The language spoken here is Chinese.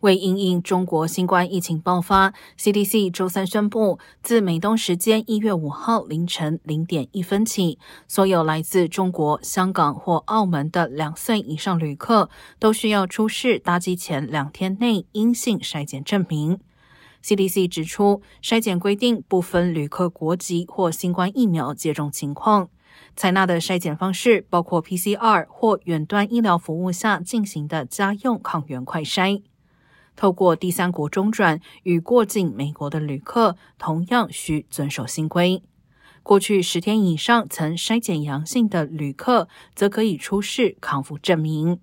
为因应中国新冠疫情爆发，CDC 周三宣布，自美东时间一月五号凌晨零点一分起，所有来自中国香港或澳门的两岁以上旅客都需要出示搭机前两天内阴性筛检证明。CDC 指出，筛检规定不分旅客国籍或新冠疫苗接种情况，采纳的筛检方式包括 PCR 或远端医疗服务下进行的家用抗原快筛。透过第三国中转与过境美国的旅客，同样需遵守新规。过去十天以上曾筛检阳性的旅客，则可以出示康复证明。